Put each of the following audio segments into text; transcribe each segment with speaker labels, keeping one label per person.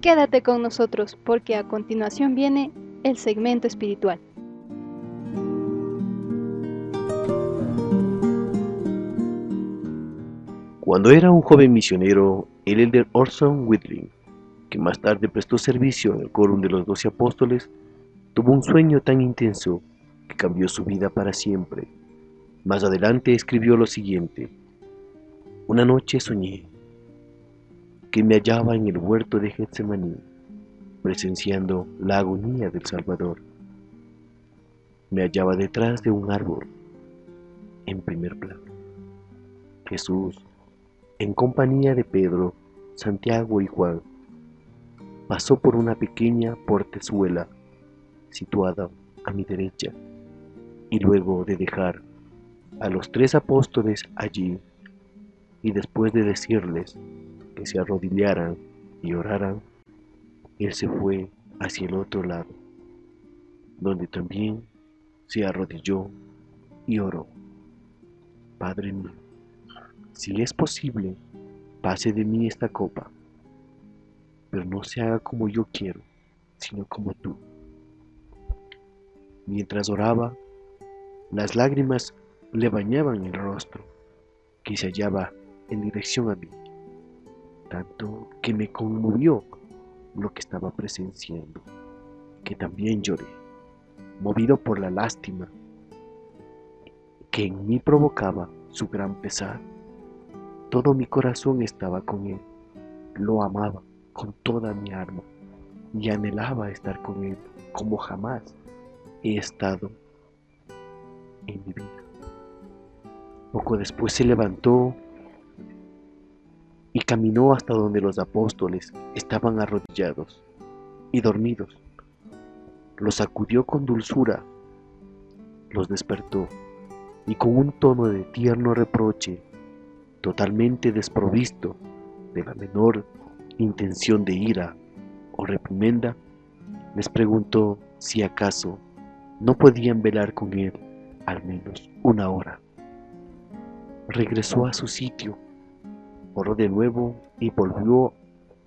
Speaker 1: Quédate con nosotros porque a continuación viene el segmento espiritual.
Speaker 2: Cuando era un joven misionero, el elder Orson Whitling, que más tarde prestó servicio en el quórum de los doce apóstoles, tuvo un sueño tan intenso que cambió su vida para siempre. Más adelante escribió lo siguiente. Una noche soñé que me hallaba en el huerto de Getsemaní, presenciando la agonía del Salvador. Me hallaba detrás de un árbol, en primer plano. Jesús en compañía de Pedro, Santiago y Juan, pasó por una pequeña portezuela situada a mi derecha, y luego de dejar a los tres apóstoles allí, y después de decirles se arrodillaran y oraran, él se fue hacia el otro lado, donde también se arrodilló y oró. Padre mío, si es posible, pase de mí esta copa, pero no se haga como yo quiero, sino como tú. Mientras oraba, las lágrimas le bañaban el rostro, que se hallaba en dirección a mí, tanto que me conmovió lo que estaba presenciando, que también lloré, movido por la lástima que en mí provocaba su gran pesar. Todo mi corazón estaba con él. Lo amaba con toda mi alma y anhelaba estar con él como jamás he estado en mi vida. Poco después se levantó caminó hasta donde los apóstoles estaban arrodillados y dormidos. Los sacudió con dulzura, los despertó y con un tono de tierno reproche totalmente desprovisto de la menor intención de ira o reprimenda, les preguntó si acaso no podían velar con él al menos una hora. Regresó a su sitio, oró de nuevo y volvió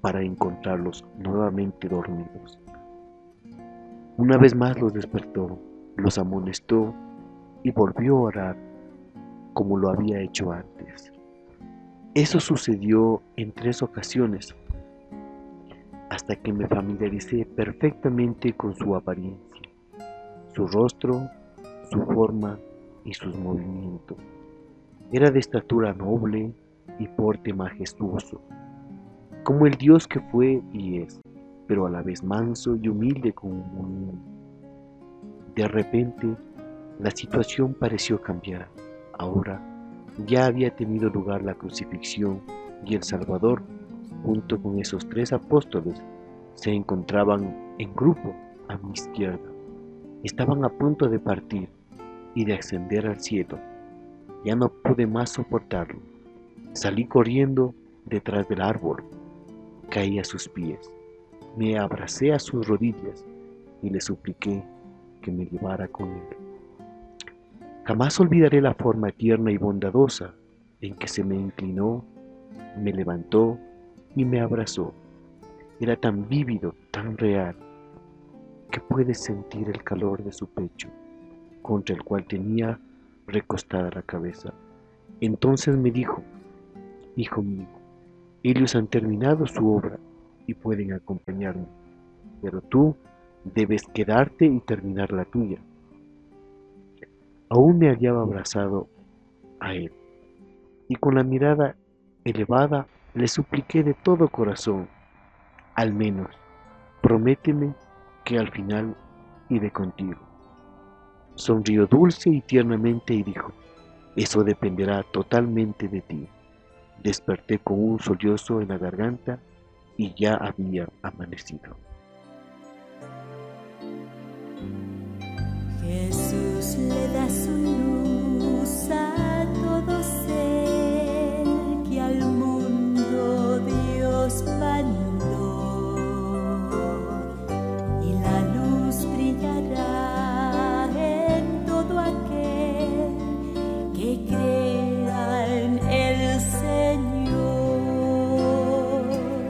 Speaker 2: para encontrarlos nuevamente dormidos. Una vez más los despertó, los amonestó y volvió a orar como lo había hecho antes. Eso sucedió en tres ocasiones, hasta que me familiaricé perfectamente con su apariencia, su rostro, su forma y sus movimientos. Era de estatura noble y porte majestuoso, como el Dios que fue y es, pero a la vez manso y humilde como un. De repente, la situación pareció cambiar. Ahora, ya había tenido lugar la crucifixión y el Salvador, junto con esos tres apóstoles, se encontraban en grupo a mi izquierda. Estaban a punto de partir y de ascender al cielo. Ya no pude más soportarlo. Salí corriendo detrás del árbol. Caí a sus pies. Me abracé a sus rodillas y le supliqué que me llevara con él. Jamás olvidaré la forma tierna y bondadosa en que se me inclinó, me levantó y me abrazó. Era tan vívido, tan real, que puedes sentir el calor de su pecho, contra el cual tenía recostada la cabeza. Entonces me dijo, Hijo mío, ellos han terminado su obra y pueden acompañarme, pero tú debes quedarte y terminar la tuya. Aún me hallaba abrazado a él, y con la mirada elevada le supliqué de todo corazón, al menos, prométeme que al final iré contigo. Sonrió dulce y tiernamente y dijo, eso dependerá totalmente de ti. Desperté con un sollozo en la garganta y ya había amanecido.
Speaker 3: Jesús le da su.